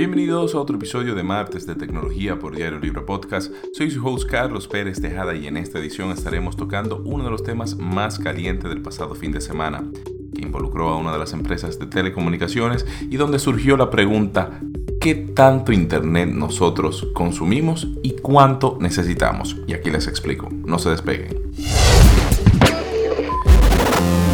Bienvenidos a otro episodio de Martes de Tecnología por Diario Libre Podcast. Soy su host Carlos Pérez Tejada y en esta edición estaremos tocando uno de los temas más calientes del pasado fin de semana, que involucró a una de las empresas de telecomunicaciones y donde surgió la pregunta ¿qué tanto Internet nosotros consumimos y cuánto necesitamos? Y aquí les explico, no se despeguen.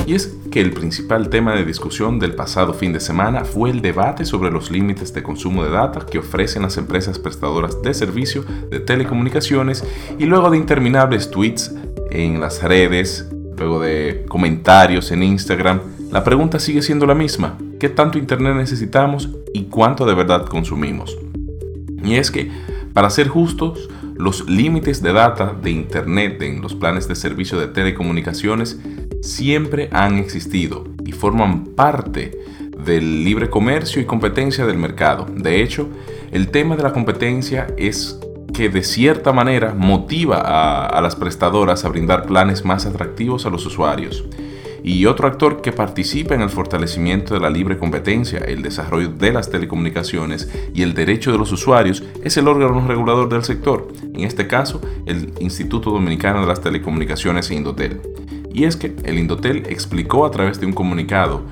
Y es que el principal tema de discusión del pasado fin de semana fue el debate sobre los límites de consumo de data que ofrecen las empresas prestadoras de servicio de telecomunicaciones y luego de interminables tweets en las redes, luego de comentarios en Instagram, la pregunta sigue siendo la misma. ¿Qué tanto Internet necesitamos y cuánto de verdad consumimos? Y es que, para ser justos, los límites de data de Internet en los planes de servicio de telecomunicaciones siempre han existido y forman parte del libre comercio y competencia del mercado. De hecho, el tema de la competencia es que de cierta manera motiva a, las prestadoras a brindar planes más atractivos a los usuarios. Y otro actor que participa en el fortalecimiento de la libre competencia, el desarrollo de las telecomunicaciones y el derecho de los usuarios es el órgano regulador del sector, en este caso el Instituto Dominicano de las Telecomunicaciones Indotel. Y es que el Indotel explicó a través de un comunicado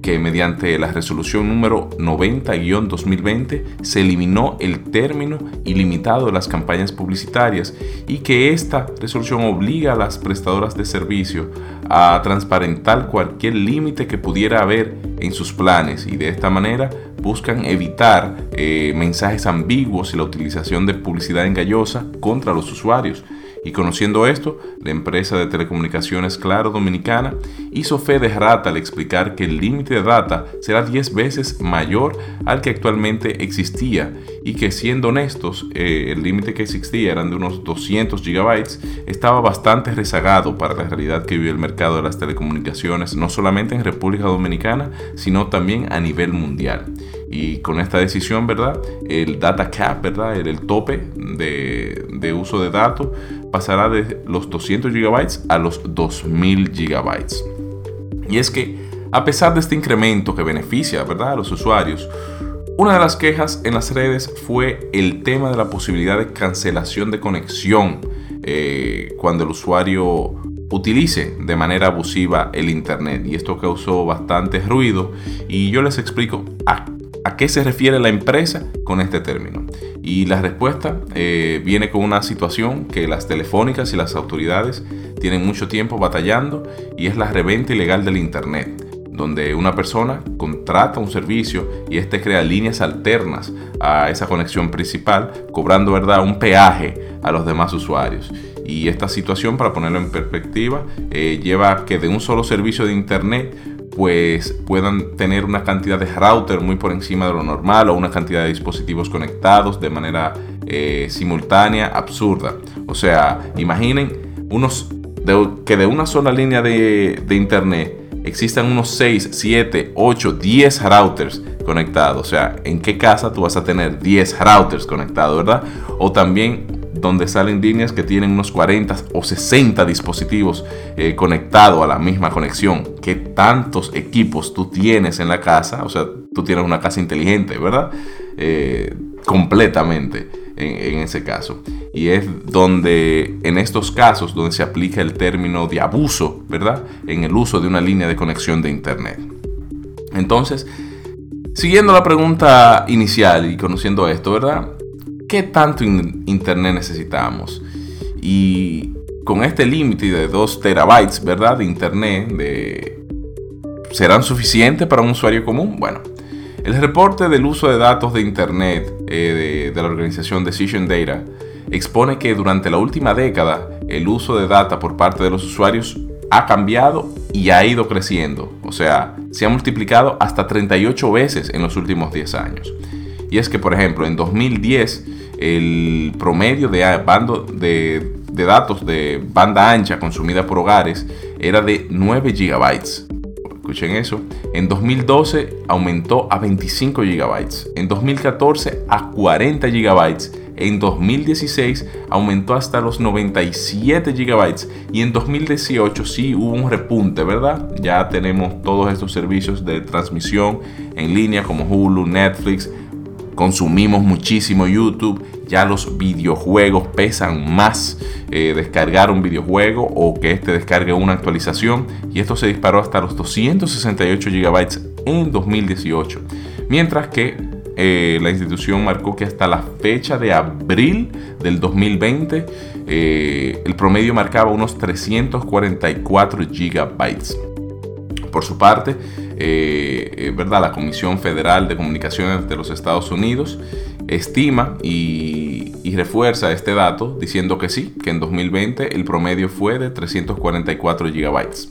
que mediante la resolución número 90-2020 se eliminó el término ilimitado de las campañas publicitarias y que esta resolución obliga a las prestadoras de servicio a transparentar cualquier límite que pudiera haber en sus planes y de esta manera buscan evitar eh, mensajes ambiguos y la utilización de publicidad engañosa contra los usuarios. Y conociendo esto, la empresa de telecomunicaciones Claro Dominicana hizo fe de rata al explicar que el límite de data será 10 veces mayor al que actualmente existía y que siendo honestos, eh, el límite que existía eran de unos 200 gigabytes, estaba bastante rezagado para la realidad que vive el mercado de las telecomunicaciones, no solamente en República Dominicana, sino también a nivel mundial. Y con esta decisión, ¿verdad? El data cap, ¿verdad? El, tope de, de, uso de datos pasará de los 200 GB a los 2000 GB. Y es que, a pesar de este incremento que beneficia, ¿verdad? A los usuarios, una de las quejas en las redes fue el tema de la posibilidad de cancelación de conexión eh, cuando el usuario utilice de manera abusiva el Internet. Y esto causó bastante ruido y yo les explico a ¿A qué se refiere la empresa con este término? Y la respuesta eh, viene con una situación que las telefónicas y las autoridades tienen mucho tiempo batallando y es la reventa ilegal del Internet, donde una persona contrata un servicio y este crea líneas alternas a esa conexión principal, cobrando ¿verdad? un peaje a los demás usuarios. Y esta situación, para ponerlo en perspectiva, eh, lleva a que de un solo servicio de Internet pues puedan tener una cantidad de router muy por encima de lo normal o una cantidad de dispositivos conectados de manera eh, simultánea absurda. O sea, imaginen unos que de una sola línea de, de internet existan unos 6, 7, 8, 10 routers conectados. O sea, ¿en qué casa tú vas a tener 10 routers conectados, verdad? O también donde salen líneas que tienen unos 40 o 60 dispositivos eh, conectados a la misma conexión. ¿Qué tantos equipos tú tienes en la casa? O sea, tú tienes una casa inteligente, ¿verdad? Eh, completamente en, en, ese caso. Y es donde, en estos casos, donde se aplica el término de abuso, ¿verdad? En el uso de una línea de conexión de Internet. Entonces, siguiendo la pregunta inicial y conociendo esto, ¿verdad? ¿Qué tanto internet necesitamos? Y con este límite de 2 terabytes, ¿verdad? De internet, de... ¿serán suficientes para un usuario común? Bueno, el reporte del uso de datos de internet eh, de, la organización Decision Data expone que durante la última década el uso de data por parte de los usuarios ha cambiado y ha ido creciendo. O sea, se ha multiplicado hasta 38 veces en los últimos 10 años. Y es que, por ejemplo, en 2010 el promedio de, bando de, datos de banda ancha consumida por hogares era de 9 GB. Escuchen eso. En 2012 aumentó a 25 GB. En 2014 a 40 GB. En 2016 aumentó hasta los 97 GB. Y en 2018 sí hubo un repunte, ¿verdad? Ya tenemos todos estos servicios de transmisión en línea como Hulu, Netflix, consumimos muchísimo YouTube, ya los videojuegos pesan más eh, descargar un videojuego o que este descargue una actualización y esto se disparó hasta los 268 GB en 2018. Mientras que eh, la institución marcó que hasta la fecha de abril del 2020 eh, el promedio marcaba unos 344 gigabytes. Por su parte, eh, ¿verdad? la Comisión Federal de Comunicaciones de los Estados Unidos estima y, y, refuerza este dato diciendo que sí, que en 2020 el promedio fue de 344 gigabytes.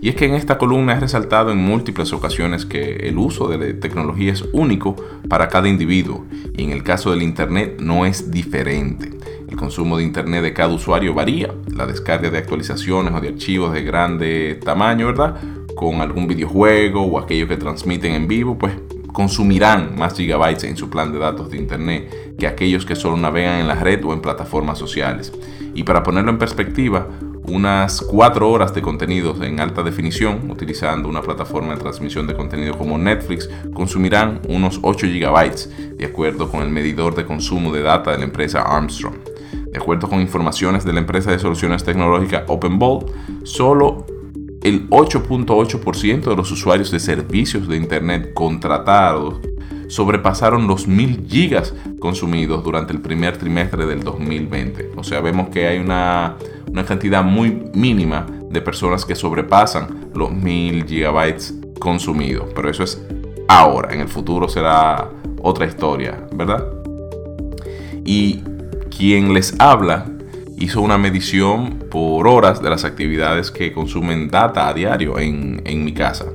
Y es que en esta columna he resaltado en múltiples ocasiones que el uso de la tecnología es único para cada individuo y en el caso del Internet no es diferente. El consumo de Internet de cada usuario varía, la descarga de actualizaciones o de archivos de grande tamaño, ¿verdad? Con algún videojuego o aquello que transmiten en vivo, pues consumirán más gigabytes en su plan de datos de Internet que aquellos que solo navegan en la red o en plataformas sociales. Y para ponerlo en perspectiva, unas 4 horas de contenido en alta definición, utilizando una plataforma de transmisión de contenido como Netflix, consumirán unos 8 GB, de acuerdo con el medidor de consumo de data de la empresa Armstrong. De acuerdo con informaciones de la empresa de soluciones tecnológicas OpenVault, solo el 8.8% de los usuarios de servicios de Internet contratados sobrepasaron los 1000 gigas consumidos durante el primer trimestre del 2020. O sea, vemos que hay una, una cantidad muy mínima de personas que sobrepasan los 1000 gigabytes consumidos. Pero eso es ahora, en el futuro será otra historia, ¿verdad? Y quien les habla hizo una medición por horas de las actividades que consumen data a diario en, en mi casa.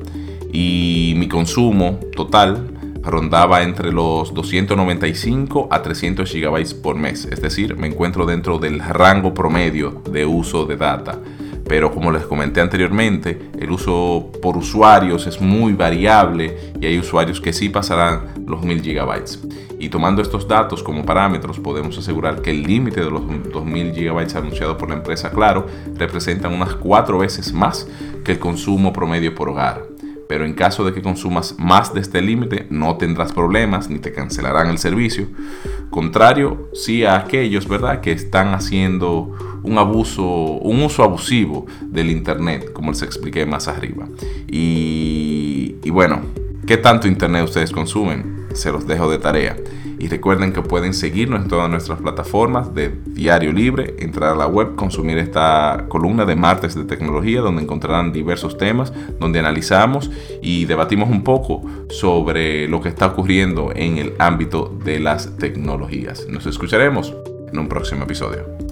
Y mi consumo total rondaba entre los 295 a 300 GB por mes, es decir, me encuentro dentro del rango promedio de uso de data. Pero como les comenté anteriormente, el uso por usuarios es muy variable y hay usuarios que sí pasarán los 1000 GB. Y tomando estos datos como parámetros, podemos asegurar que el límite de los 2000 GB anunciado por la empresa Claro representa unas cuatro veces más que el consumo promedio por hogar pero en caso de que consumas más de este límite no tendrás problemas ni te cancelarán el servicio. Contrario, sí a aquellos, ¿verdad?, que están haciendo un abuso, un uso abusivo del internet, como les expliqué más arriba. Y, y bueno, ¿qué tanto internet ustedes consumen? Se los dejo de tarea. Y recuerden que pueden seguirnos en todas nuestras plataformas de Diario Libre, entrar a la web, consumir esta columna de martes de tecnología, donde encontrarán diversos temas, donde analizamos y debatimos un poco sobre lo que está ocurriendo en el ámbito de las tecnologías. Nos escucharemos en un próximo episodio.